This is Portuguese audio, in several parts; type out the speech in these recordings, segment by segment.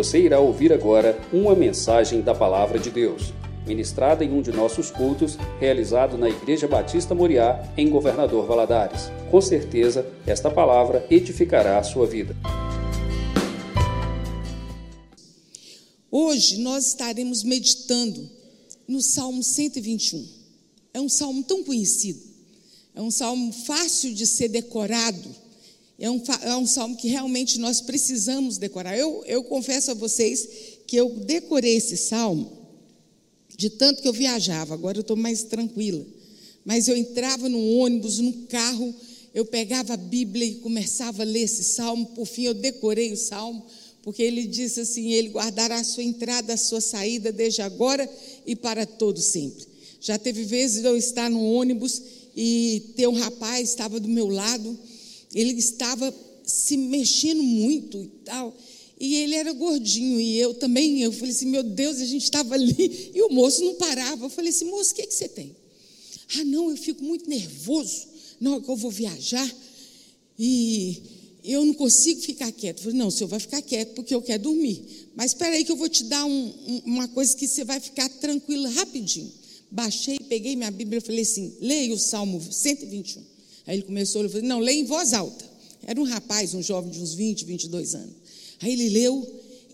Você irá ouvir agora uma mensagem da Palavra de Deus, ministrada em um de nossos cultos, realizado na Igreja Batista Moriá, em Governador Valadares. Com certeza, esta palavra edificará a sua vida. Hoje nós estaremos meditando no Salmo 121. É um salmo tão conhecido, é um salmo fácil de ser decorado, é um, é um salmo que realmente nós precisamos decorar. Eu, eu confesso a vocês que eu decorei esse salmo de tanto que eu viajava, agora eu estou mais tranquila. Mas eu entrava no ônibus, no carro, eu pegava a Bíblia e começava a ler esse salmo, por fim eu decorei o salmo porque ele disse assim: Ele guardará a sua entrada, a sua saída, desde agora e para todo sempre. Já teve vezes eu estar no ônibus e ter um rapaz estava do meu lado, ele estava se mexendo muito e tal. E ele era gordinho e eu também. Eu falei assim: Meu Deus, a gente estava ali e o moço não parava. Eu falei assim: Moço, o que, que você tem? Ah, não, eu fico muito nervoso hora que eu vou viajar. E eu não consigo ficar quieto. Eu falei, não, o senhor vai ficar quieto porque eu quero dormir. Mas espera aí que eu vou te dar um, uma coisa que você vai ficar tranquilo rapidinho. Baixei, peguei minha Bíblia e falei assim, leia o Salmo 121. Aí ele começou, ele falou, não, leia em voz alta. Era um rapaz, um jovem de uns 20, 22 anos. Aí ele leu,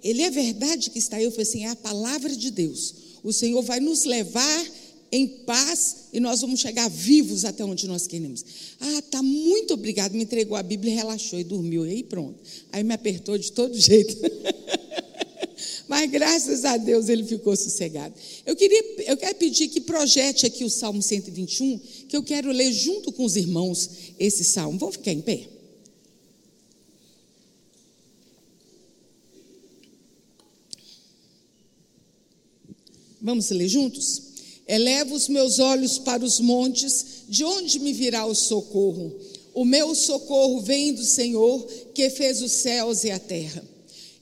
ele é verdade que está aí. Eu falei assim, é a palavra de Deus. O Senhor vai nos levar em paz e nós vamos chegar vivos até onde nós queremos. Ah, tá muito obrigado, me entregou a Bíblia, relaxou e dormiu. E aí pronto. Aí me apertou de todo jeito. Mas graças a Deus ele ficou sossegado. Eu queria, eu quero pedir que projete aqui o Salmo 121, eu quero ler junto com os irmãos esse salmo. Vamos ficar em pé? Vamos ler juntos? Elevo os meus olhos para os montes, de onde me virá o socorro? O meu socorro vem do Senhor, que fez os céus e a terra.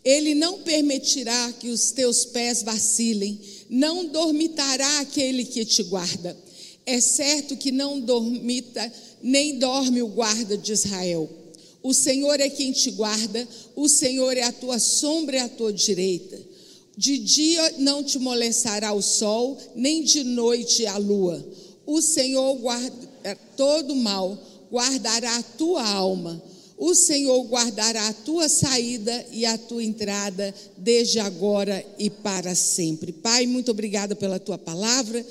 Ele não permitirá que os teus pés vacilem, não dormitará aquele que te guarda. É certo que não dormita, nem dorme o guarda de Israel. O Senhor é quem te guarda, o Senhor é a tua sombra e a tua direita. De dia não te molestará o sol, nem de noite a lua. O Senhor guarda todo mal, guardará a tua alma. O Senhor guardará a tua saída e a tua entrada, desde agora e para sempre. Pai, muito obrigada pela tua palavra.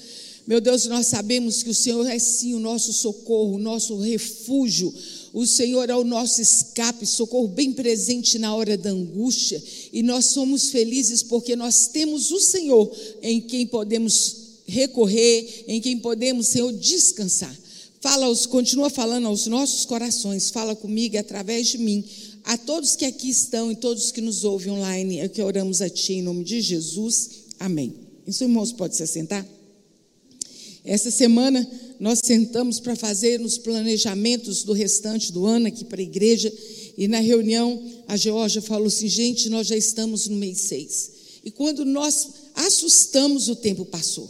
Meu Deus, nós sabemos que o Senhor é sim o nosso socorro, o nosso refúgio o Senhor é o nosso escape, socorro bem presente na hora da angústia. E nós somos felizes porque nós temos o Senhor em quem podemos recorrer, em quem podemos, Senhor, descansar. Fala, continua falando aos nossos corações, fala comigo através de mim, a todos que aqui estão e todos que nos ouvem online, é que oramos a Ti em nome de Jesus. Amém. Isso, irmãos, pode se assentar? Essa semana nós sentamos para fazer os planejamentos do restante do ano aqui para a igreja, e na reunião a Georgia falou assim: gente, nós já estamos no mês 6. E quando nós assustamos, o tempo passou.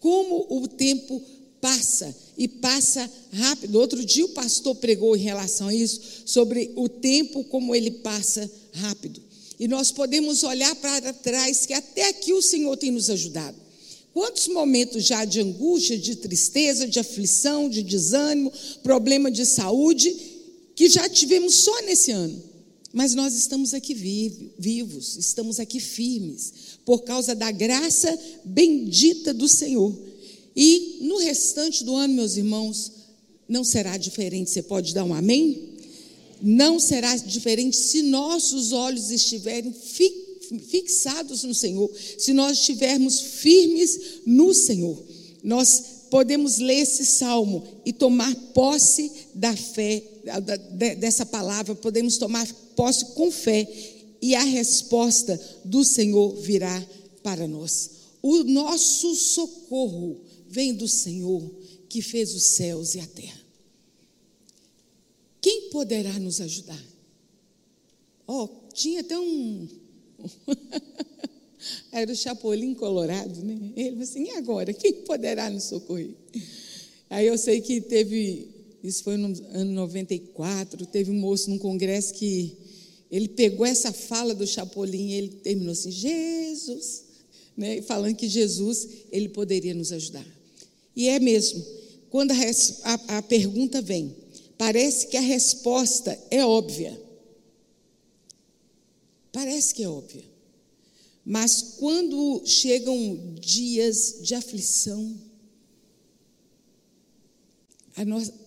Como o tempo passa e passa rápido. Outro dia o pastor pregou em relação a isso, sobre o tempo como ele passa rápido. E nós podemos olhar para trás que até aqui o Senhor tem nos ajudado. Quantos momentos já de angústia, de tristeza, de aflição, de desânimo, problema de saúde, que já tivemos só nesse ano. Mas nós estamos aqui vivos, estamos aqui firmes, por causa da graça bendita do Senhor. E no restante do ano, meus irmãos, não será diferente. Você pode dar um amém? Não será diferente se nossos olhos estiverem fixos fixados no Senhor, se nós estivermos firmes no Senhor, nós podemos ler esse salmo e tomar posse da fé, dessa palavra, podemos tomar posse com fé e a resposta do Senhor virá para nós. O nosso socorro vem do Senhor que fez os céus e a terra. Quem poderá nos ajudar? Oh, tinha até um, Era o Chapolin Colorado, né? Ele falou assim: e agora? Quem poderá nos socorrer? Aí eu sei que teve, isso foi no ano 94, teve um moço num congresso que Ele pegou essa fala do Chapolin e ele terminou assim: Jesus, né? falando que Jesus ele poderia nos ajudar. E é mesmo. Quando a, a, a pergunta vem, parece que a resposta é óbvia. Parece que é óbvia. Mas quando chegam dias de aflição,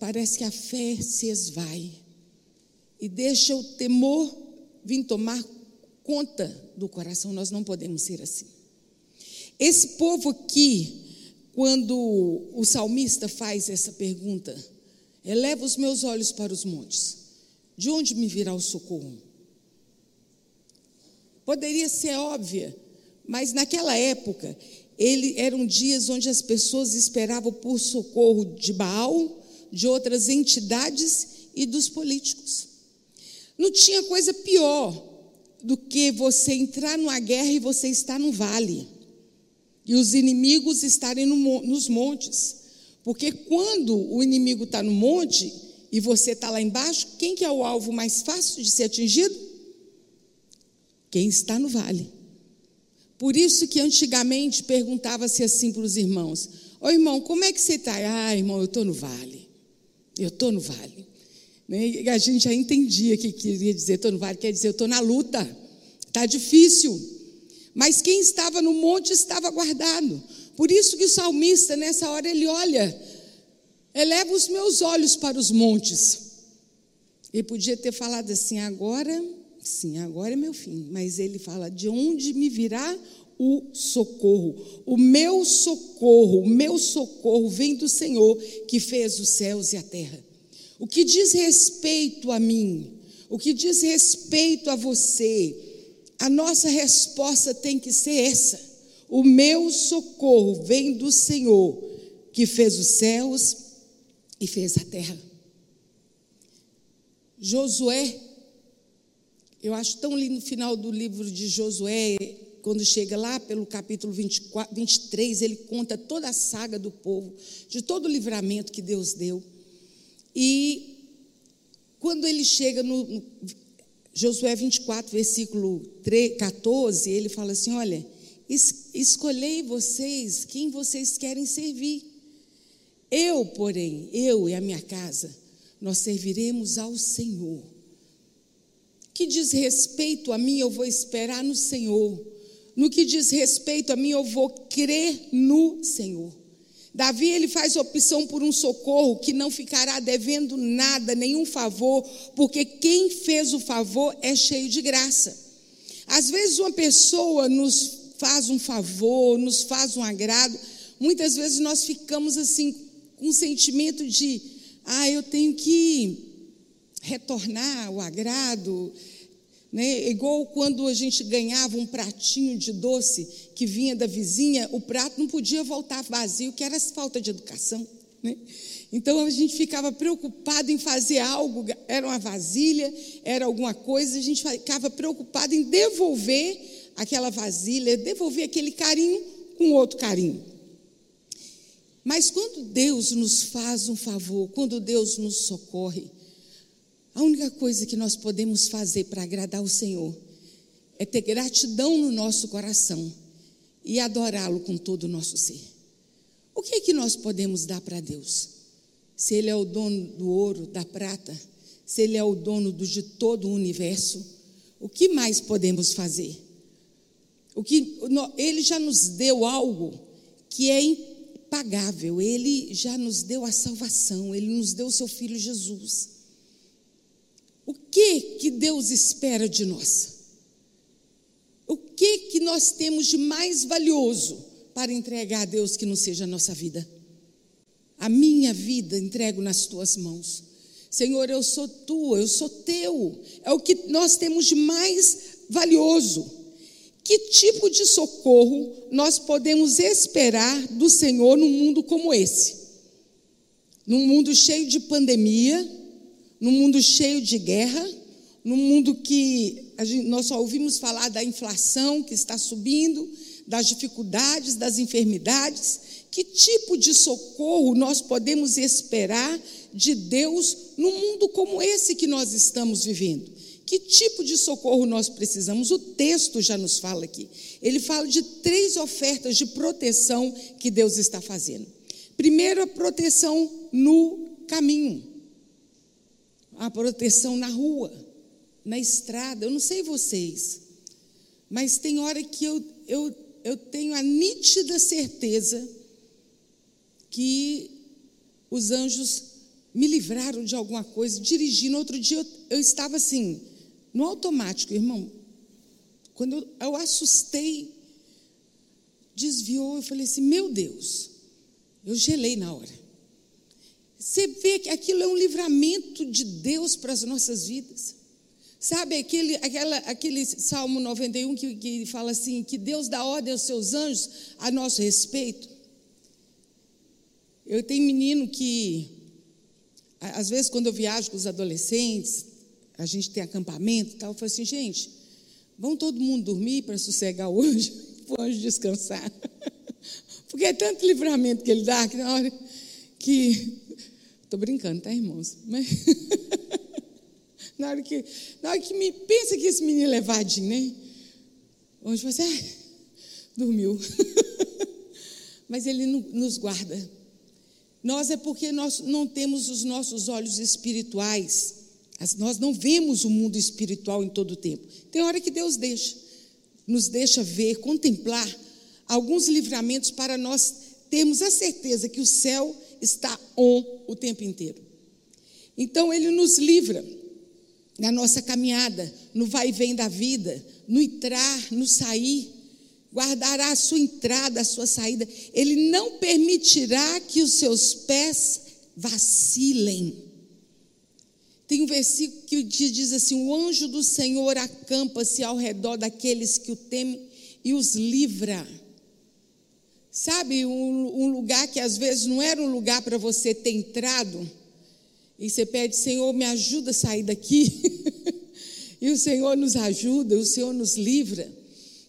parece que a fé se esvai e deixa o temor vir tomar conta do coração. Nós não podemos ser assim. Esse povo aqui, quando o salmista faz essa pergunta, eleva os meus olhos para os montes, de onde me virá o socorro? Poderia ser óbvia, mas naquela época, ele, eram dias onde as pessoas esperavam por socorro de Baal, de outras entidades e dos políticos. Não tinha coisa pior do que você entrar numa guerra e você estar no vale e os inimigos estarem no, nos montes. Porque quando o inimigo está no monte e você está lá embaixo, quem que é o alvo mais fácil de ser atingido? Quem está no vale. Por isso que antigamente perguntava-se assim para os irmãos: Ô irmão, como é que você está? Ah, irmão, eu estou no vale. Eu estou no vale. Né? E a gente já entendia que queria dizer estou no vale, quer dizer eu estou na luta, está difícil. Mas quem estava no monte estava guardado. Por isso que o salmista, nessa hora, ele olha, eleva os meus olhos para os montes. Ele podia ter falado assim, agora, sim, agora é meu fim. Mas ele fala, de onde me virá o socorro? O meu socorro, o meu socorro vem do Senhor que fez os céus e a terra. O que diz respeito a mim, o que diz respeito a você, a nossa resposta tem que ser essa: o meu socorro vem do Senhor, que fez os céus e fez a terra. Josué, eu acho tão lindo no final do livro de Josué, quando chega lá pelo capítulo 24, 23, ele conta toda a saga do povo, de todo o livramento que Deus deu. E quando ele chega no, no Josué 24, versículo 3, 14, ele fala assim: Olha, es, escolhei vocês quem vocês querem servir. Eu, porém, eu e a minha casa, nós serviremos ao Senhor. Que diz respeito a mim, eu vou esperar no Senhor. No que diz respeito a mim, eu vou crer no Senhor. Davi ele faz opção por um socorro que não ficará devendo nada, nenhum favor, porque quem fez o favor é cheio de graça. Às vezes uma pessoa nos faz um favor, nos faz um agrado, muitas vezes nós ficamos assim com um sentimento de, ah, eu tenho que retornar o agrado, né? Igual quando a gente ganhava um pratinho de doce que vinha da vizinha, o prato não podia voltar vazio, que era falta de educação. Né? Então a gente ficava preocupado em fazer algo, era uma vasilha, era alguma coisa, a gente ficava preocupado em devolver aquela vasilha, devolver aquele carinho com outro carinho. Mas quando Deus nos faz um favor, quando Deus nos socorre, a única coisa que nós podemos fazer para agradar o Senhor é ter gratidão no nosso coração e adorá-lo com todo o nosso ser. O que é que nós podemos dar para Deus? Se Ele é o dono do ouro, da prata, se Ele é o dono de todo o universo, o que mais podemos fazer? O que Ele já nos deu algo que é impagável. Ele já nos deu a salvação. Ele nos deu o Seu Filho Jesus. O que que Deus espera de nós? O que que nós temos de mais valioso para entregar a Deus que não seja a nossa vida? A minha vida entrego nas tuas mãos. Senhor, eu sou tua, eu sou teu. É o que nós temos de mais valioso. Que tipo de socorro nós podemos esperar do Senhor num mundo como esse? Num mundo cheio de pandemia, num mundo cheio de guerra, num mundo que gente, nós só ouvimos falar da inflação que está subindo, das dificuldades, das enfermidades, que tipo de socorro nós podemos esperar de Deus num mundo como esse que nós estamos vivendo? Que tipo de socorro nós precisamos? O texto já nos fala aqui. Ele fala de três ofertas de proteção que Deus está fazendo. Primeiro, a proteção no caminho, a proteção na rua, na estrada. Eu não sei vocês, mas tem hora que eu, eu, eu tenho a nítida certeza que os anjos me livraram de alguma coisa, dirigindo. Outro dia eu, eu estava assim, no automático, irmão. Quando eu, eu assustei, desviou, eu falei assim: meu Deus, eu gelei na hora. Você vê que aquilo é um livramento de Deus para as nossas vidas. Sabe aquele, aquela, aquele Salmo 91 que, que fala assim: que Deus dá ordem aos seus anjos a nosso respeito? Eu tenho menino que, às vezes, quando eu viajo com os adolescentes, a gente tem acampamento e tal, eu falo assim: gente, vão todo mundo dormir para sossegar hoje, para o anjo descansar. Porque é tanto livramento que ele dá que na hora que. Estou brincando, tá, irmãos? Mas. Na hora que, na hora que me pensa que esse menino é levadinho, né? Hoje você ah, dormiu. Mas ele nos guarda. Nós é porque nós não temos os nossos olhos espirituais. Nós não vemos o mundo espiritual em todo o tempo. Tem hora que Deus deixa, nos deixa ver, contemplar alguns livramentos para nós termos a certeza que o céu está on o tempo inteiro. Então ele nos livra na nossa caminhada, no vai e vem da vida, no entrar, no sair, guardará a sua entrada, a sua saída. Ele não permitirá que os seus pés vacilem. Tem um versículo que diz assim: O anjo do Senhor acampa-se ao redor daqueles que o temem e os livra. Sabe, um, um lugar que às vezes não era um lugar para você ter entrado, e você pede, Senhor, me ajuda a sair daqui. e o Senhor nos ajuda, o Senhor nos livra.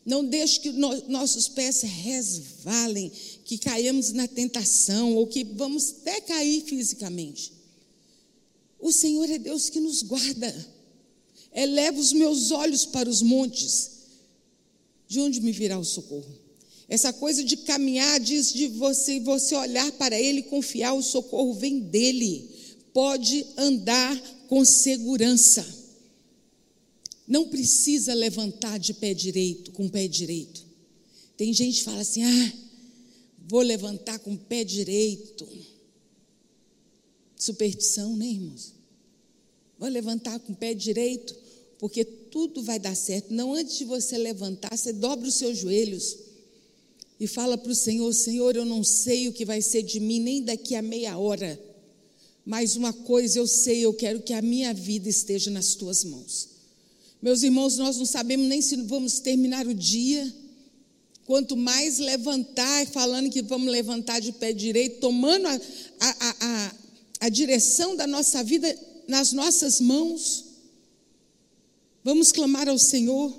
Não deixe que no, nossos pés resvalem, que caiamos na tentação, ou que vamos até cair fisicamente. O Senhor é Deus que nos guarda. Eleva os meus olhos para os montes. De onde me virá o socorro? Essa coisa de caminhar diz de você, você olhar para Ele, confiar, o socorro vem dele pode andar com segurança. Não precisa levantar de pé direito, com pé direito. Tem gente que fala assim: ah, vou levantar com pé direito. Superstição, né, irmãos? Vou levantar com pé direito, porque tudo vai dar certo. Não antes de você levantar, você dobra os seus joelhos e fala para o Senhor: Senhor, eu não sei o que vai ser de mim nem daqui a meia hora mas uma coisa eu sei, eu quero que a minha vida esteja nas tuas mãos. Meus irmãos, nós não sabemos nem se vamos terminar o dia. Quanto mais levantar, falando que vamos levantar de pé direito, tomando a, a, a, a direção da nossa vida nas nossas mãos. Vamos clamar ao Senhor.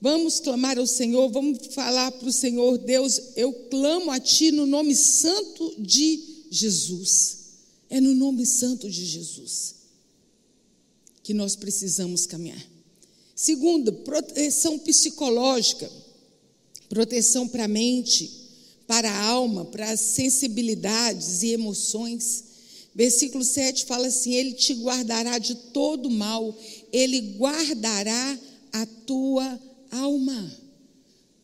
Vamos clamar ao Senhor, vamos falar para o Senhor, Deus, eu clamo a Ti no nome santo de Jesus. É no nome santo de Jesus que nós precisamos caminhar. Segundo, proteção psicológica, proteção para a mente, para a alma, para as sensibilidades e emoções. Versículo 7 fala assim: Ele te guardará de todo mal, Ele guardará a tua alma.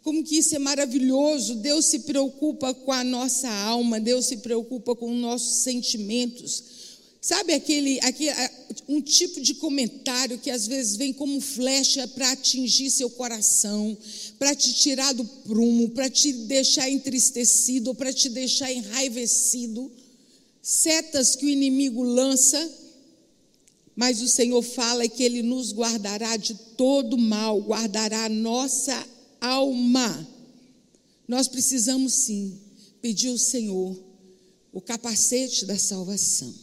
Como que isso é maravilhoso! Deus se preocupa com a nossa alma, Deus se preocupa com os nossos sentimentos. Sabe aquele, aquele um tipo de comentário que às vezes vem como flecha para atingir seu coração, para te tirar do prumo, para te deixar entristecido, para te deixar enraivecido. Setas que o inimigo lança, mas o Senhor fala que Ele nos guardará de todo mal, guardará a nossa alma. Nós precisamos sim pedir ao Senhor o capacete da salvação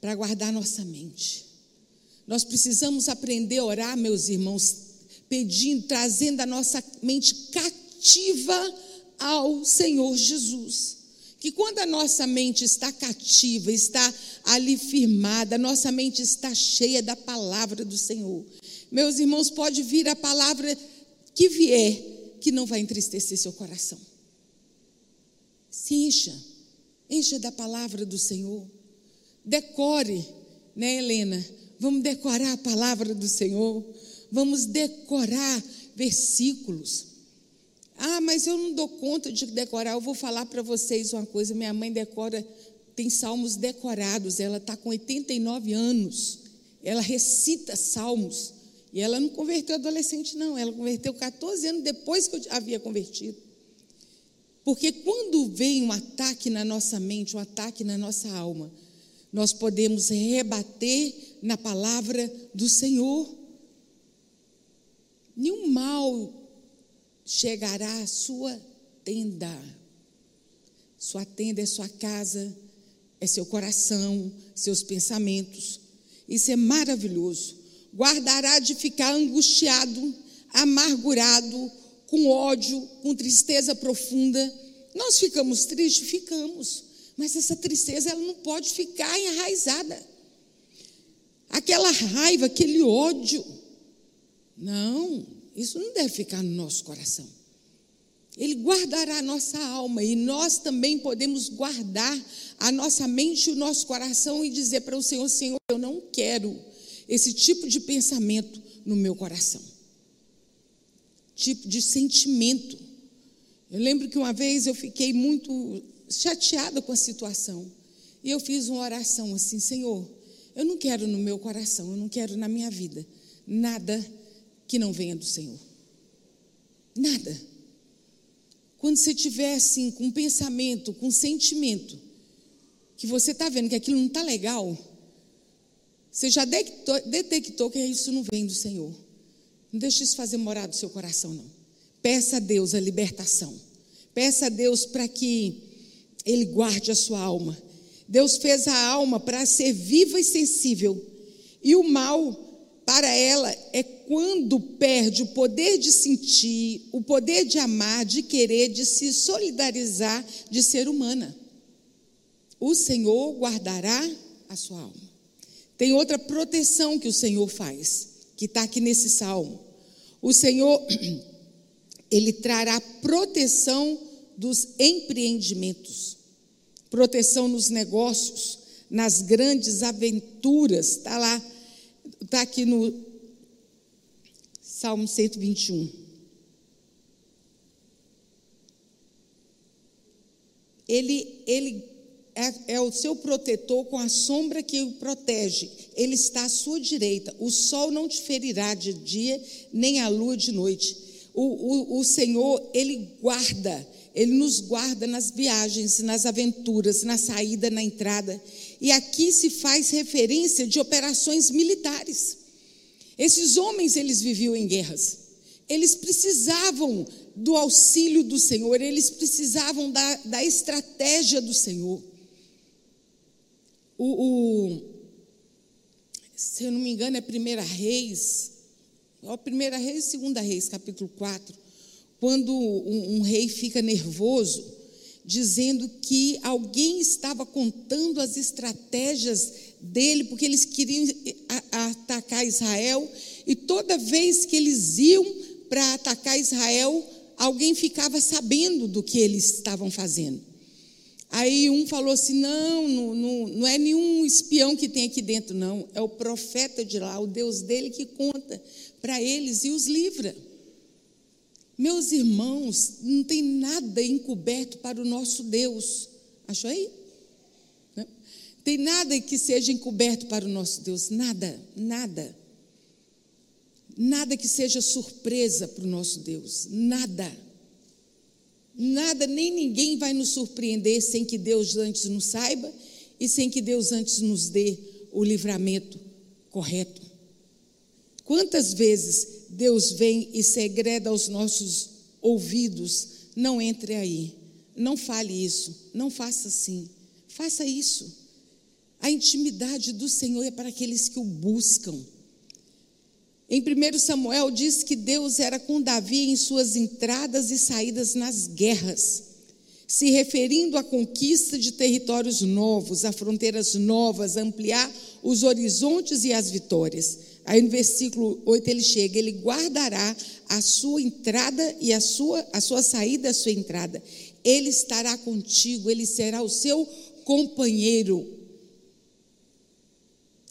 para guardar nossa mente. Nós precisamos aprender a orar, meus irmãos, pedindo, trazendo a nossa mente cativa ao Senhor Jesus que quando a nossa mente está cativa, está ali firmada, a nossa mente está cheia da palavra do Senhor. Meus irmãos, pode vir a palavra que vier, que não vai entristecer seu coração. Se encha, encha da palavra do Senhor. Decore, né, Helena? Vamos decorar a palavra do Senhor. Vamos decorar versículos. Ah, mas eu não dou conta de decorar. Eu vou falar para vocês uma coisa: minha mãe decora, tem salmos decorados. Ela está com 89 anos. Ela recita salmos. E ela não converteu adolescente, não. Ela converteu 14 anos depois que eu havia convertido. Porque quando vem um ataque na nossa mente, um ataque na nossa alma, nós podemos rebater na palavra do Senhor. Nenhum mal chegará à sua tenda. Sua tenda é sua casa, é seu coração, seus pensamentos. Isso é maravilhoso. Guardará de ficar angustiado, amargurado, com ódio, com tristeza profunda. Nós ficamos tristes? Ficamos. Mas essa tristeza ela não pode ficar enraizada. Aquela raiva, aquele ódio. Não, isso não deve ficar no nosso coração. Ele guardará a nossa alma e nós também podemos guardar a nossa mente e o nosso coração e dizer para o Senhor: Senhor, eu não quero esse tipo de pensamento no meu coração, tipo de sentimento. Eu lembro que uma vez eu fiquei muito chateada com a situação e eu fiz uma oração assim: Senhor, eu não quero no meu coração, eu não quero na minha vida nada que não venha do Senhor. Nada. Quando você estiver assim, com pensamento, com sentimento, que você está vendo que aquilo não está legal, você já detectou, detectou que isso não vem do Senhor. Não deixe isso fazer morar do seu coração, não. Peça a Deus a libertação. Peça a Deus para que Ele guarde a sua alma. Deus fez a alma para ser viva e sensível. E o mal para ela é quando perde o poder de sentir, o poder de amar, de querer, de se solidarizar, de ser humana. O Senhor guardará a sua alma. Tem outra proteção que o Senhor faz, que está aqui nesse salmo. O Senhor, Ele trará proteção dos empreendimentos, proteção nos negócios, nas grandes aventuras. Está lá Está aqui no Salmo 121. Ele, ele é, é, o seu protetor com a sombra que o protege. Ele está à sua direita. O sol não te ferirá de dia, nem a lua de noite. O, o, o Senhor, Ele guarda, Ele nos guarda nas viagens, nas aventuras, na saída, na entrada. E aqui se faz referência de operações militares. Esses homens, eles viviam em guerras. Eles precisavam do auxílio do Senhor, eles precisavam da, da estratégia do Senhor. O, o, se eu não me engano, é Primeira Reis, ó, Primeira Reis e Segunda Reis, capítulo 4, quando um, um rei fica nervoso, dizendo que alguém estava contando as estratégias dele, porque eles queriam atacar Israel, e toda vez que eles iam para atacar Israel, alguém ficava sabendo do que eles estavam fazendo. Aí um falou assim: não, não, não, não é nenhum espião que tem aqui dentro, não, é o profeta de lá, o Deus dele que conta para eles e os livra. Meus irmãos, não tem nada encoberto para o nosso Deus. Achou aí? Não? Tem nada que seja encoberto para o nosso Deus. Nada, nada. Nada que seja surpresa para o nosso Deus. Nada. Nada, nem ninguém vai nos surpreender sem que Deus antes nos saiba e sem que Deus antes nos dê o livramento correto. Quantas vezes Deus vem e segreda aos nossos ouvidos: não entre aí, não fale isso, não faça assim, faça isso. A intimidade do Senhor é para aqueles que o buscam. Em 1 Samuel diz que Deus era com Davi em suas entradas e saídas nas guerras. se referindo à conquista de territórios novos, a fronteiras novas, ampliar os horizontes e as vitórias. Aí no versículo 8 ele chega, ele guardará a sua entrada e a sua, a sua saída, a sua entrada. Ele estará contigo, ele será o seu companheiro.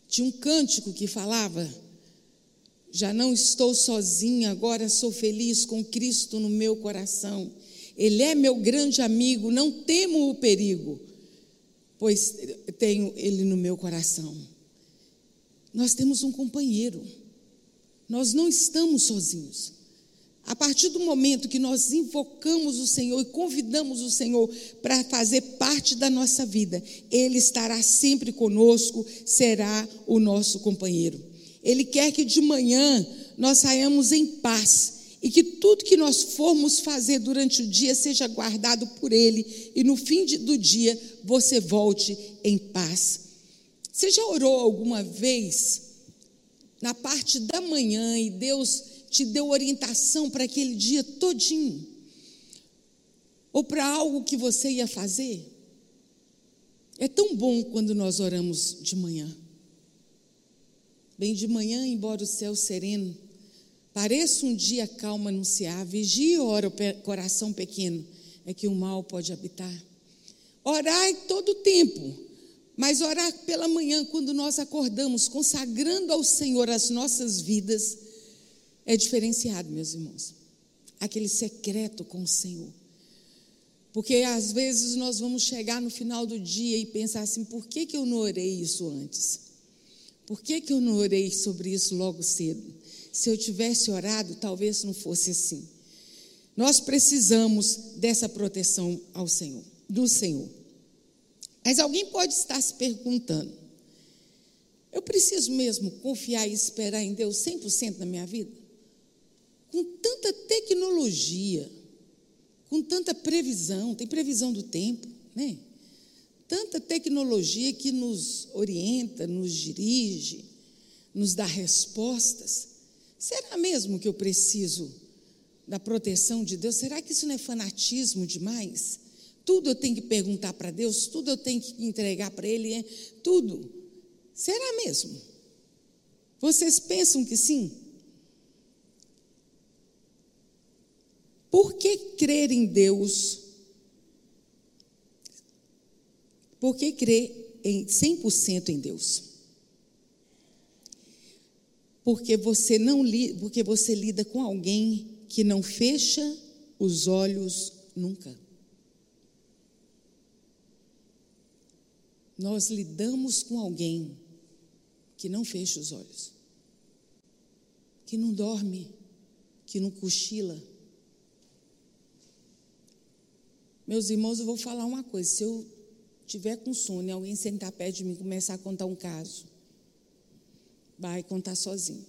Tinha um cântico que falava: Já não estou sozinha, agora sou feliz com Cristo no meu coração. Ele é meu grande amigo, não temo o perigo, pois tenho Ele no meu coração. Nós temos um companheiro, nós não estamos sozinhos. A partir do momento que nós invocamos o Senhor e convidamos o Senhor para fazer parte da nossa vida, Ele estará sempre conosco, será o nosso companheiro. Ele quer que de manhã nós saiamos em paz e que tudo que nós formos fazer durante o dia seja guardado por Ele e no fim do dia você volte em paz. Você já orou alguma vez na parte da manhã e Deus te deu orientação para aquele dia todinho? Ou para algo que você ia fazer? É tão bom quando nós oramos de manhã. Bem de manhã, embora o céu sereno pareça um dia calmo anunciar, vigia e ora o coração pequeno, é que o mal pode habitar. Orar todo o tempo, mas orar pela manhã, quando nós acordamos, consagrando ao Senhor as nossas vidas, é diferenciado, meus irmãos. Aquele secreto com o Senhor. Porque às vezes nós vamos chegar no final do dia e pensar assim: por que, que eu não orei isso antes? Por que, que eu não orei sobre isso logo cedo? Se eu tivesse orado, talvez não fosse assim. Nós precisamos dessa proteção ao Senhor, do Senhor. Mas alguém pode estar se perguntando: eu preciso mesmo confiar e esperar em Deus 100% na minha vida? com tanta tecnologia, com tanta previsão, tem previsão do tempo, né? Tanta tecnologia que nos orienta, nos dirige, nos dá respostas. Será mesmo que eu preciso da proteção de Deus? Será que isso não é fanatismo demais? Tudo eu tenho que perguntar para Deus, tudo eu tenho que entregar para Ele, é tudo. Será mesmo? Vocês pensam que sim? Por que crer em Deus? Por que crer em 100% em Deus? Porque você não porque você lida com alguém que não fecha os olhos nunca. Nós lidamos com alguém que não fecha os olhos, que não dorme, que não cochila Meus irmãos, eu vou falar uma coisa: se eu tiver com sono e alguém sentar perto de mim e começar a contar um caso, vai contar sozinho.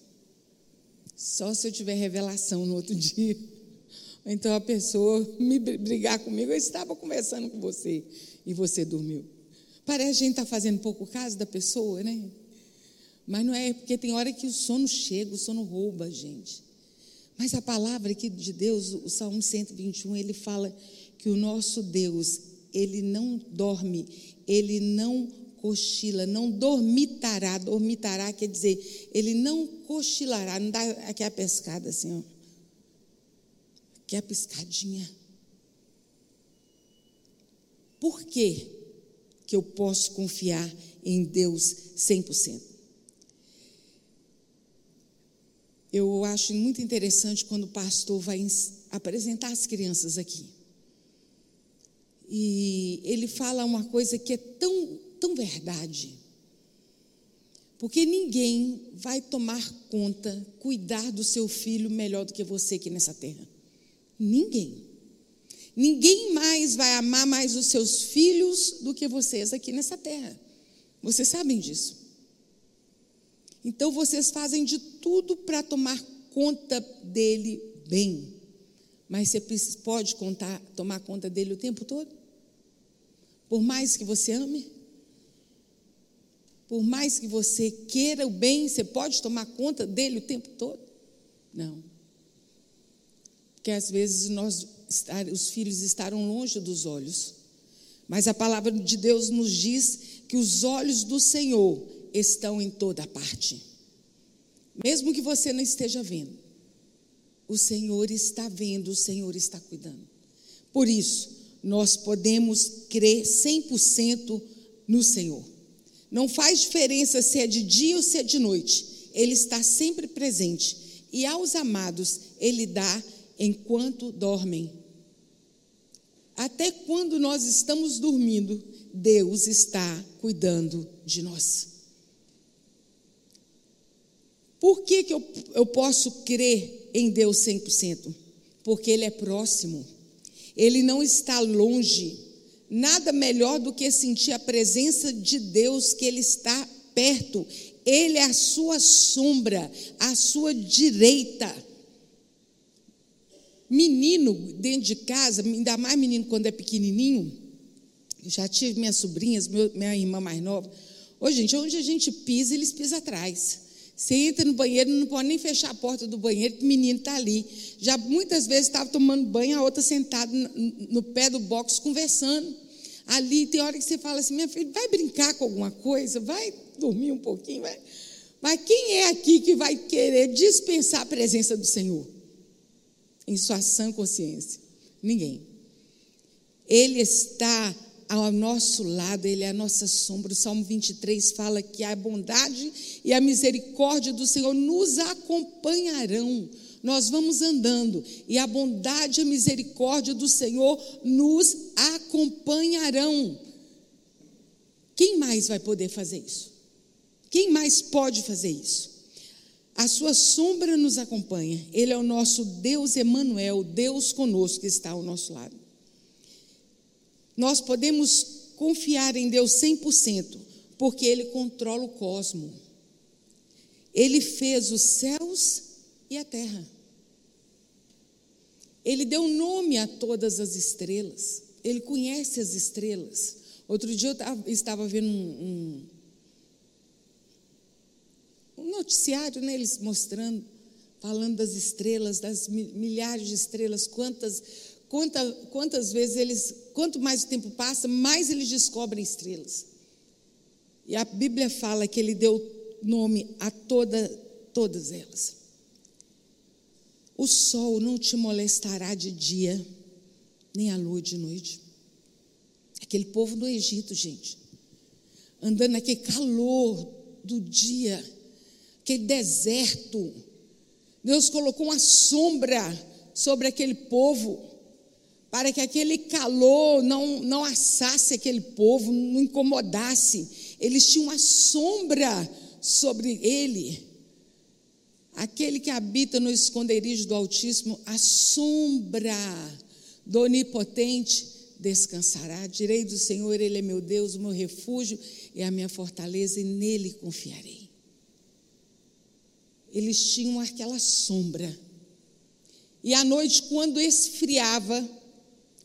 Só se eu tiver revelação no outro dia. Então a pessoa me brigar comigo, eu estava conversando com você e você dormiu. Parece que a gente está fazendo pouco caso da pessoa, né? Mas não é, porque tem hora que o sono chega, o sono rouba a gente. Mas a palavra aqui de Deus, o Salmo 121, ele fala que o nosso Deus, ele não dorme, ele não cochila, não dormitará. Dormitará quer dizer, ele não cochilará, não dá aqui a pescada assim, ó. Aqui a piscadinha. Por que que eu posso confiar em Deus 100%? Eu acho muito interessante quando o pastor vai apresentar as crianças aqui. E ele fala uma coisa que é tão, tão verdade. Porque ninguém vai tomar conta, cuidar do seu filho melhor do que você aqui nessa terra. Ninguém. Ninguém mais vai amar mais os seus filhos do que vocês aqui nessa terra. Vocês sabem disso. Então vocês fazem de tudo para tomar conta dele bem. Mas você pode contar, tomar conta dele o tempo todo? Por mais que você ame? Por mais que você queira o bem, você pode tomar conta dele o tempo todo? Não. porque às vezes nós, os filhos estarão longe dos olhos. Mas a palavra de Deus nos diz que os olhos do Senhor estão em toda parte. Mesmo que você não esteja vendo, o Senhor está vendo, o Senhor está cuidando. Por isso, nós podemos crer 100% no Senhor. Não faz diferença se é de dia ou se é de noite, Ele está sempre presente. E aos amados, Ele dá enquanto dormem. Até quando nós estamos dormindo, Deus está cuidando de nós. Por que, que eu, eu posso crer em Deus 100%? Porque Ele é próximo, Ele não está longe. Nada melhor do que sentir a presença de Deus, que Ele está perto. Ele é a sua sombra, a sua direita. Menino dentro de casa, ainda mais menino quando é pequenininho, já tive minhas sobrinhas, meu, minha irmã mais nova. Ô, gente, onde a gente pisa, eles pisam atrás. Você entra no banheiro, não pode nem fechar a porta do banheiro, que o menino está ali. Já muitas vezes estava tomando banho, a outra sentada no pé do box conversando. Ali tem hora que você fala assim: minha filha, vai brincar com alguma coisa, vai dormir um pouquinho. Vai. Mas quem é aqui que vai querer dispensar a presença do Senhor? Em sua sã consciência? Ninguém. Ele está ao nosso lado, Ele é a nossa sombra. O Salmo 23 fala que a bondade e a misericórdia do Senhor nos acompanharão. Nós vamos andando e a bondade e a misericórdia do Senhor nos acompanharão. Quem mais vai poder fazer isso? Quem mais pode fazer isso? A sua sombra nos acompanha. Ele é o nosso Deus Emanuel, Deus conosco que está ao nosso lado. Nós podemos confiar em Deus 100%, porque Ele controla o cosmo. Ele fez os céus e a terra. Ele deu nome a todas as estrelas. Ele conhece as estrelas. Outro dia eu estava vendo um, um, um noticiário, né, eles mostrando, falando das estrelas, das milhares de estrelas, quantas Quanta, quantas vezes eles, quanto mais o tempo passa, mais eles descobrem estrelas. E a Bíblia fala que ele deu nome a toda, todas elas. O sol não te molestará de dia, nem a lua de noite. Aquele povo do Egito, gente, andando naquele calor do dia, aquele deserto. Deus colocou uma sombra sobre aquele povo para que aquele calor não, não assasse aquele povo, não incomodasse. Eles tinham uma sombra sobre ele. Aquele que habita no esconderijo do Altíssimo, a sombra do Onipotente descansará. Direi do Senhor, Ele é meu Deus, o meu refúgio e a minha fortaleza, e nele confiarei. Eles tinham aquela sombra. E à noite, quando esfriava,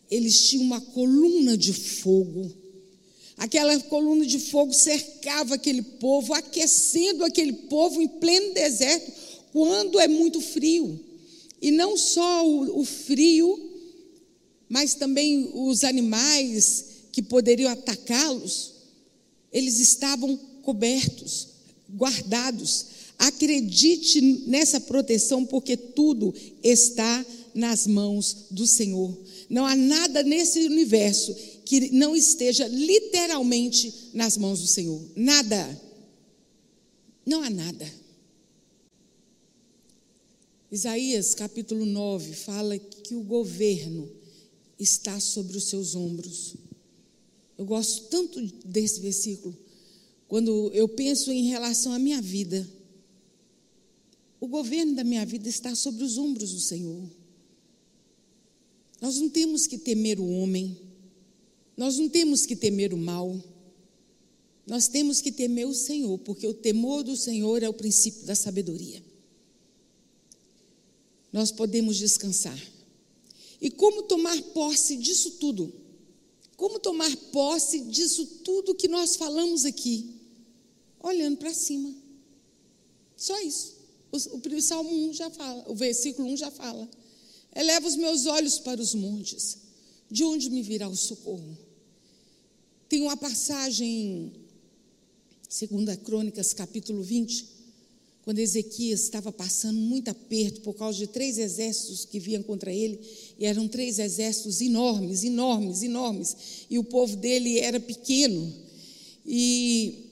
eles tinham uma coluna de fogo. Aquela coluna de fogo cercava aquele povo, aquecendo aquele povo em pleno deserto, quando é muito frio. E não só o, o frio, mas também os animais que poderiam atacá-los, eles estavam cobertos, guardados. Acredite nessa proteção, porque tudo está nas mãos do Senhor. Não há nada nesse universo que não esteja literalmente nas mãos do Senhor. Nada. Não há nada. Isaías capítulo 9 fala que o governo está sobre os seus ombros. Eu gosto tanto desse versículo. Quando eu penso em relação à minha vida, o governo da minha vida está sobre os ombros do Senhor. Nós não temos que temer o homem, nós não temos que temer o mal, nós temos que temer o Senhor, porque o temor do Senhor é o princípio da sabedoria. Nós podemos descansar. E como tomar posse disso tudo? Como tomar posse disso tudo que nós falamos aqui? Olhando para cima. Só isso. O, o Salmo 1 já fala, o versículo 1 já fala. Eleva os meus olhos para os montes. De onde me virá o socorro? Tem uma passagem, segunda Crônicas, capítulo 20, quando Ezequias estava passando muito aperto por causa de três exércitos que vinham contra ele, e eram três exércitos enormes, enormes, enormes, e o povo dele era pequeno. E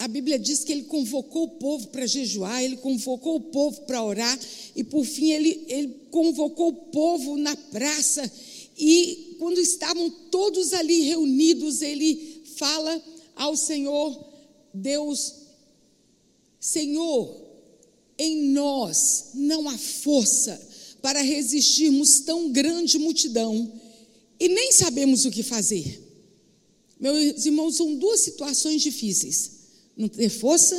a Bíblia diz que ele convocou o povo para jejuar, ele convocou o povo para orar, e por fim ele, ele convocou o povo na praça, e quando estavam todos ali reunidos, ele fala ao Senhor, Deus, Senhor, em nós não há força para resistirmos tão grande multidão, e nem sabemos o que fazer. Meus irmãos, são duas situações difíceis não ter força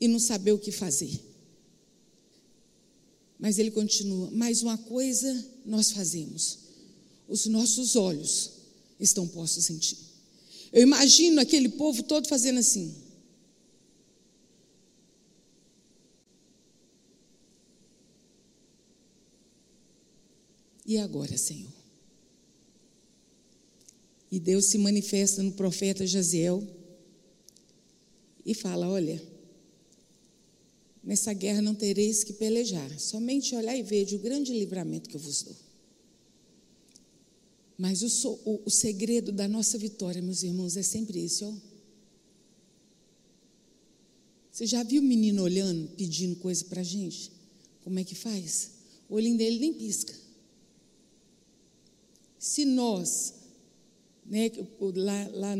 e não saber o que fazer. Mas ele continua: mais uma coisa nós fazemos, os nossos olhos estão postos em ti. Eu imagino aquele povo todo fazendo assim. E agora, Senhor? E Deus se manifesta no profeta Jaziel e fala: Olha, nessa guerra não tereis que pelejar, somente olhar e ver o grande livramento que eu vos dou. Mas o, o, o segredo da nossa vitória, meus irmãos, é sempre esse, ó. Você já viu o menino olhando, pedindo coisa para gente? Como é que faz? O olhinho dele nem pisca. Se nós, né, lá, lá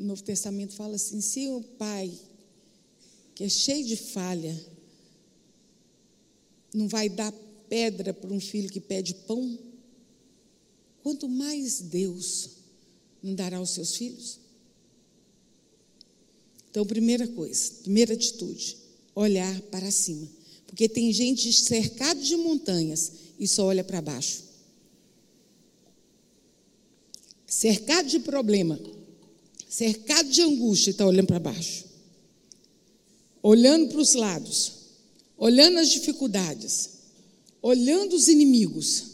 o Novo Testamento fala assim: se o pai, que é cheio de falha, não vai dar pedra para um filho que pede pão, quanto mais Deus não dará aos seus filhos? Então, primeira coisa, primeira atitude, olhar para cima. Porque tem gente cercada de montanhas e só olha para baixo. Cercado de problema cercado de angústia está olhando para baixo, olhando para os lados, olhando as dificuldades, olhando os inimigos,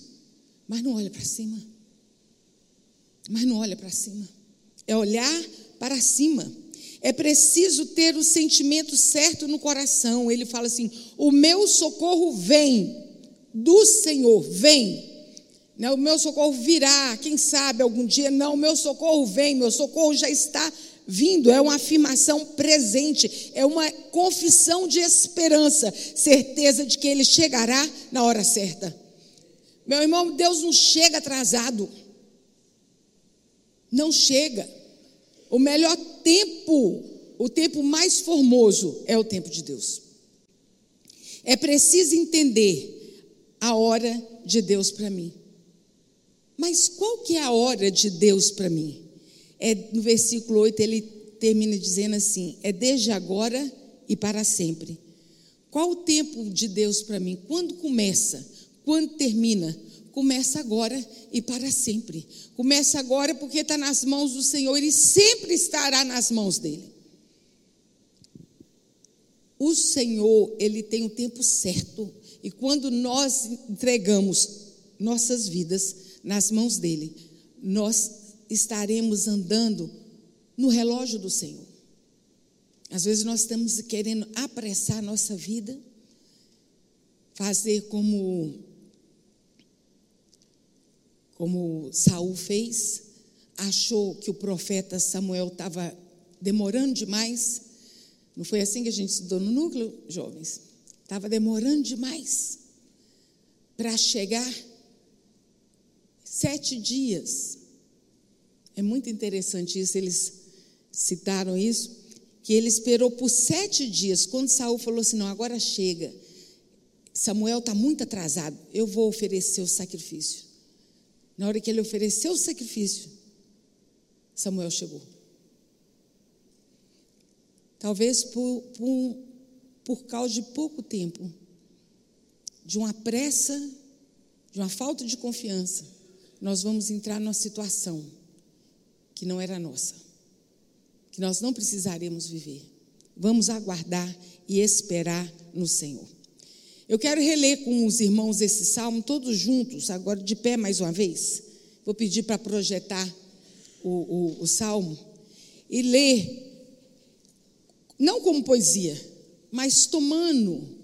mas não olha para cima. Mas não olha para cima. É olhar para cima. É preciso ter o sentimento certo no coração. Ele fala assim: o meu socorro vem do Senhor, vem. Né, o meu socorro virá, quem sabe algum dia. Não, o meu socorro vem, meu socorro já está vindo. É uma afirmação presente, é uma confissão de esperança, certeza de que ele chegará na hora certa. Meu irmão, Deus não chega atrasado. Não chega. O melhor tempo, o tempo mais formoso é o tempo de Deus. É preciso entender a hora de Deus para mim. Mas qual que é a hora de Deus para mim? É no versículo 8 ele termina dizendo assim: é desde agora e para sempre. Qual o tempo de Deus para mim? Quando começa? Quando termina? Começa agora e para sempre. Começa agora porque está nas mãos do Senhor e sempre estará nas mãos dele. O Senhor, ele tem o tempo certo. E quando nós entregamos nossas vidas, nas mãos dele, nós estaremos andando no relógio do Senhor. Às vezes nós estamos querendo apressar a nossa vida, fazer como como Saul fez, achou que o profeta Samuel estava demorando demais. Não foi assim que a gente estudou no núcleo, jovens? Estava demorando demais para chegar Sete dias. É muito interessante isso, eles citaram isso, que ele esperou por sete dias. Quando Saul falou assim: não, agora chega. Samuel está muito atrasado, eu vou oferecer o sacrifício. Na hora que ele ofereceu o sacrifício, Samuel chegou. Talvez por, por, por causa de pouco tempo, de uma pressa, de uma falta de confiança, nós vamos entrar numa situação que não era nossa, que nós não precisaremos viver. Vamos aguardar e esperar no Senhor. Eu quero reler com os irmãos esse salmo, todos juntos, agora de pé mais uma vez. Vou pedir para projetar o, o, o salmo e ler, não como poesia, mas tomando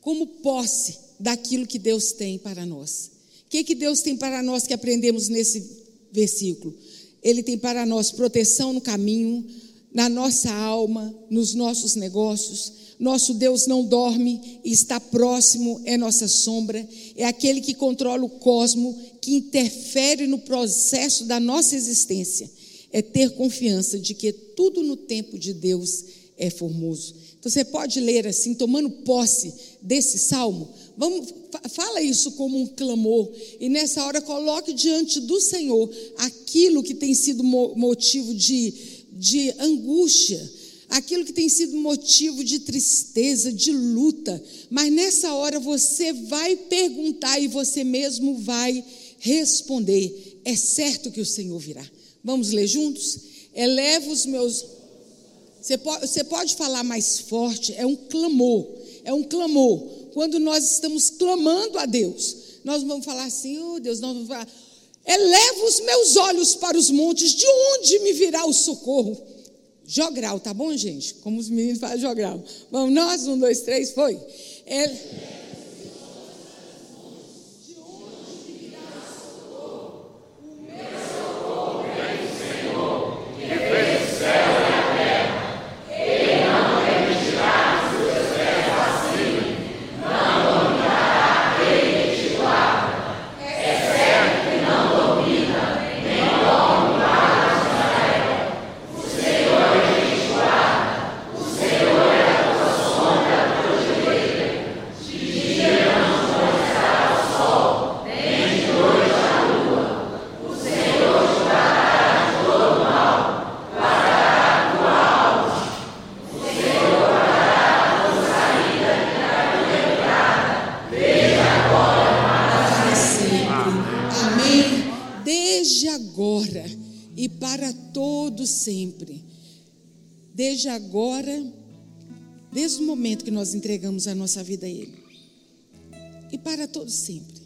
como posse daquilo que Deus tem para nós. Que, que Deus tem para nós que aprendemos nesse versículo? Ele tem para nós proteção no caminho, na nossa alma, nos nossos negócios. Nosso Deus não dorme está próximo, é nossa sombra, é aquele que controla o cosmo, que interfere no processo da nossa existência. É ter confiança de que tudo no tempo de Deus é formoso. Então você pode ler assim, tomando posse desse salmo. Vamos, fala isso como um clamor e nessa hora coloque diante do Senhor aquilo que tem sido motivo de, de angústia, aquilo que tem sido motivo de tristeza, de luta. Mas nessa hora você vai perguntar e você mesmo vai responder. É certo que o Senhor virá. Vamos ler juntos? Eleva os meus você pode, você pode falar mais forte, é um clamor, é um clamor. Quando nós estamos clamando a Deus, nós vamos falar assim, oh Deus, nós vamos falar, eleva os meus olhos para os montes, de onde me virá o socorro? Jogral, tá bom, gente? Como os meninos falam jogral. Vamos, nós, um, dois, três, foi. É, desde agora, desde o momento que nós entregamos a nossa vida a Ele, e para todo sempre.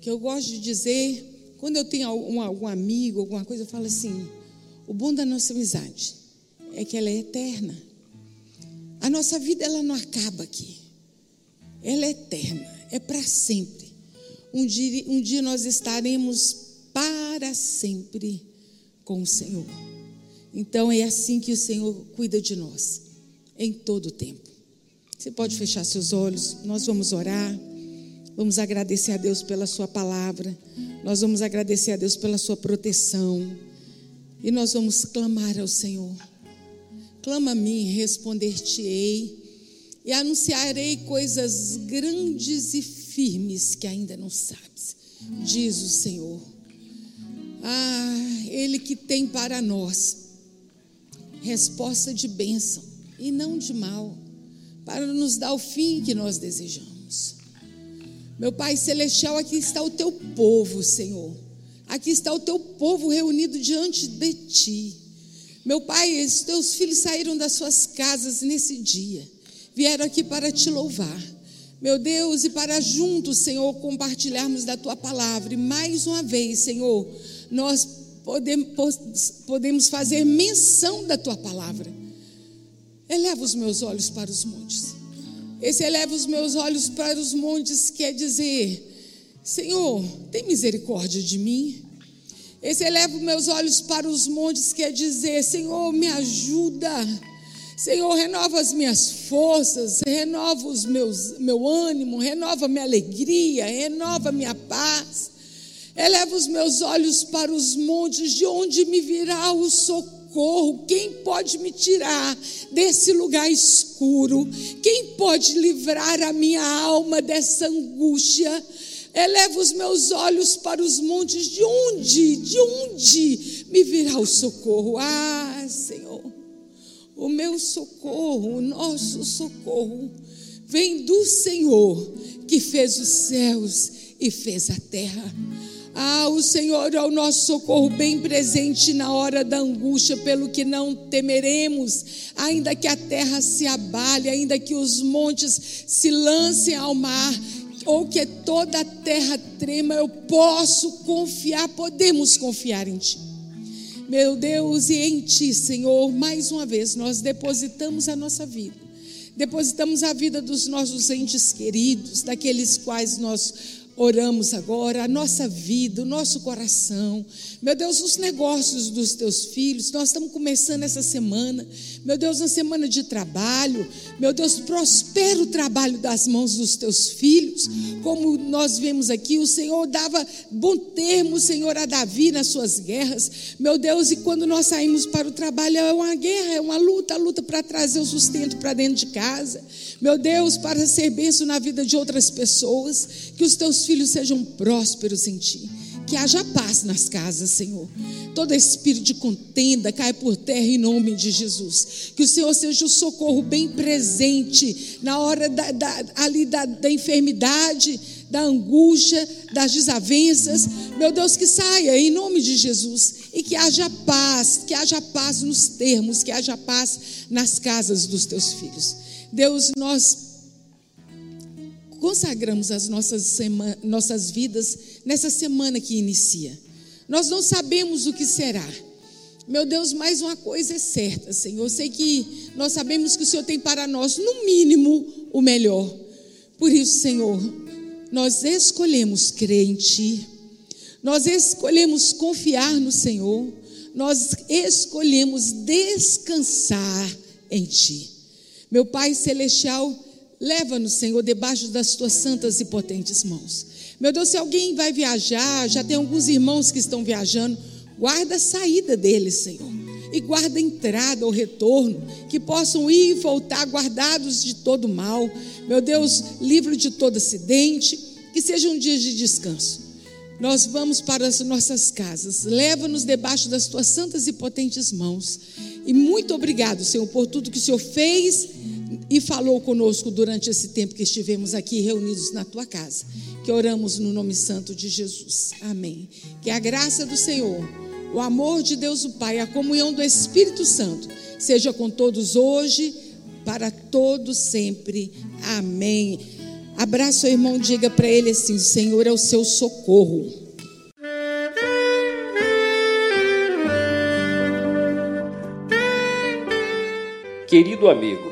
Que eu gosto de dizer, quando eu tenho algum, algum amigo, alguma coisa, eu falo assim: o bom da nossa amizade é que ela é eterna. A nossa vida ela não acaba aqui. Ela é eterna, é para sempre. Um dia, um dia nós estaremos para sempre com o Senhor. Então é assim que o Senhor cuida de nós, em todo o tempo. Você pode fechar seus olhos, nós vamos orar, vamos agradecer a Deus pela Sua palavra, nós vamos agradecer a Deus pela Sua proteção, e nós vamos clamar ao Senhor. Clama a mim, responder-te-ei, e anunciarei coisas grandes e firmes que ainda não sabes, diz o Senhor. Ah, Ele que tem para nós resposta de bênção e não de mal, para nos dar o fim que nós desejamos. Meu Pai Celestial, aqui está o teu povo, Senhor. Aqui está o teu povo reunido diante de ti. Meu Pai, os teus filhos saíram das suas casas nesse dia, vieram aqui para te louvar. Meu Deus, e para juntos, Senhor, compartilharmos da tua palavra. E mais uma vez, Senhor, nós podemos fazer menção da tua palavra. Eleva os meus olhos para os montes. Esse eleva os meus olhos para os montes quer dizer, Senhor, tem misericórdia de mim. Esse eleva os meus olhos para os montes quer dizer, Senhor, me ajuda. Senhor, renova as minhas forças, renova os meus, meu ânimo, renova minha alegria, renova minha paz. Eleva os meus olhos para os montes, de onde me virá o socorro? Quem pode me tirar desse lugar escuro? Quem pode livrar a minha alma dessa angústia? Eleva os meus olhos para os montes, de onde, de onde me virá o socorro? Ah, Senhor, o meu socorro, o nosso socorro, vem do Senhor que fez os céus e fez a terra. Ah, o Senhor é o nosso socorro bem presente na hora da angústia, pelo que não temeremos, ainda que a terra se abale, ainda que os montes se lancem ao mar, ou que toda a terra trema, eu posso confiar, podemos confiar em Ti. Meu Deus, e em Ti, Senhor, mais uma vez nós depositamos a nossa vida, depositamos a vida dos nossos entes queridos, daqueles quais nós oramos agora, a nossa vida, o nosso coração. Meu Deus, os negócios dos teus filhos, nós estamos começando essa semana. Meu Deus, uma semana de trabalho. Meu Deus, prospera o trabalho das mãos dos teus filhos. Como nós vemos aqui, o Senhor dava bom termo, Senhor, a Davi nas suas guerras. Meu Deus, e quando nós saímos para o trabalho, é uma guerra, é uma luta, a luta para trazer o sustento para dentro de casa. Meu Deus, para ser benção na vida de outras pessoas, que os teus filhos sejam prósperos em ti. Que haja paz nas casas, Senhor. Todo espírito de contenda cai por terra em nome de Jesus. Que o Senhor seja o socorro bem presente na hora da, da, ali da, da enfermidade, da angústia, das desavenças. Meu Deus, que saia em nome de Jesus. E que haja paz, que haja paz nos termos, que haja paz nas casas dos teus filhos. Deus, nós consagramos as nossas, nossas vidas nessa semana que inicia. Nós não sabemos o que será. Meu Deus, mais uma coisa é certa, Senhor. Eu sei que nós sabemos que o Senhor tem para nós, no mínimo, o melhor. Por isso, Senhor, nós escolhemos crer em Ti, nós escolhemos confiar no Senhor, nós escolhemos descansar em Ti. Meu Pai Celestial, leva-nos, Senhor, debaixo das tuas santas e potentes mãos. Meu Deus, se alguém vai viajar, já tem alguns irmãos que estão viajando, guarda a saída deles, Senhor. E guarda a entrada ou retorno, que possam ir e voltar guardados de todo mal. Meu Deus, livre de todo acidente, que sejam dias de descanso. Nós vamos para as nossas casas. Leva-nos debaixo das tuas santas e potentes mãos. E muito obrigado, Senhor, por tudo que o Senhor fez e falou conosco durante esse tempo que estivemos aqui reunidos na tua casa. Que oramos no nome santo de Jesus. Amém. Que a graça do Senhor, o amor de Deus o Pai, a comunhão do Espírito Santo seja com todos hoje, para todos sempre. Amém. Abraça o irmão, diga para ele assim: Senhor é o seu socorro. Querido amigo,